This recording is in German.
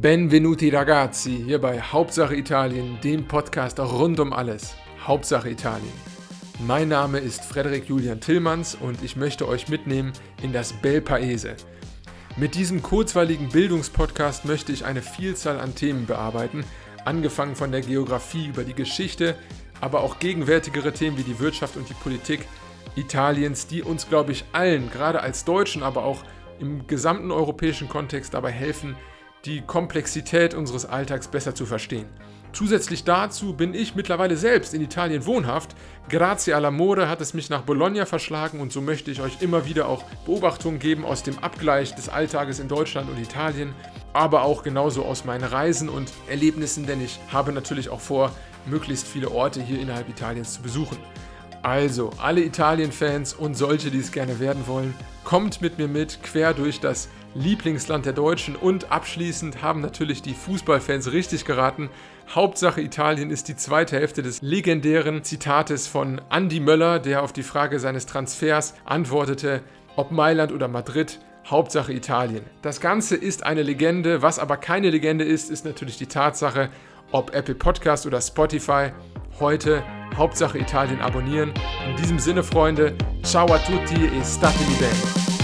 Benvenuti ragazzi, hier bei Hauptsache Italien, dem Podcast rund um alles. Hauptsache Italien. Mein Name ist Frederik Julian Tillmanns und ich möchte euch mitnehmen in das Bel Paese. Mit diesem kurzweiligen Bildungspodcast möchte ich eine Vielzahl an Themen bearbeiten, angefangen von der Geografie über die Geschichte, aber auch gegenwärtigere Themen wie die Wirtschaft und die Politik Italiens, die uns, glaube ich, allen, gerade als Deutschen, aber auch im gesamten europäischen Kontext dabei helfen, die Komplexität unseres Alltags besser zu verstehen. Zusätzlich dazu bin ich mittlerweile selbst in Italien wohnhaft. Grazie all'amore hat es mich nach Bologna verschlagen und so möchte ich euch immer wieder auch Beobachtungen geben aus dem Abgleich des Alltages in Deutschland und Italien, aber auch genauso aus meinen Reisen und Erlebnissen, denn ich habe natürlich auch vor, möglichst viele Orte hier innerhalb Italiens zu besuchen. Also, alle Italien-Fans und solche, die es gerne werden wollen, kommt mit mir mit, quer durch das Lieblingsland der Deutschen und abschließend haben natürlich die Fußballfans richtig geraten. Hauptsache Italien ist die zweite Hälfte des legendären Zitates von Andy Möller, der auf die Frage seines Transfers antwortete, ob Mailand oder Madrid, Hauptsache Italien. Das Ganze ist eine Legende, was aber keine Legende ist, ist natürlich die Tatsache, ob Apple Podcast oder Spotify heute Hauptsache Italien abonnieren. In diesem Sinne, Freunde, ciao a tutti e statemi bene.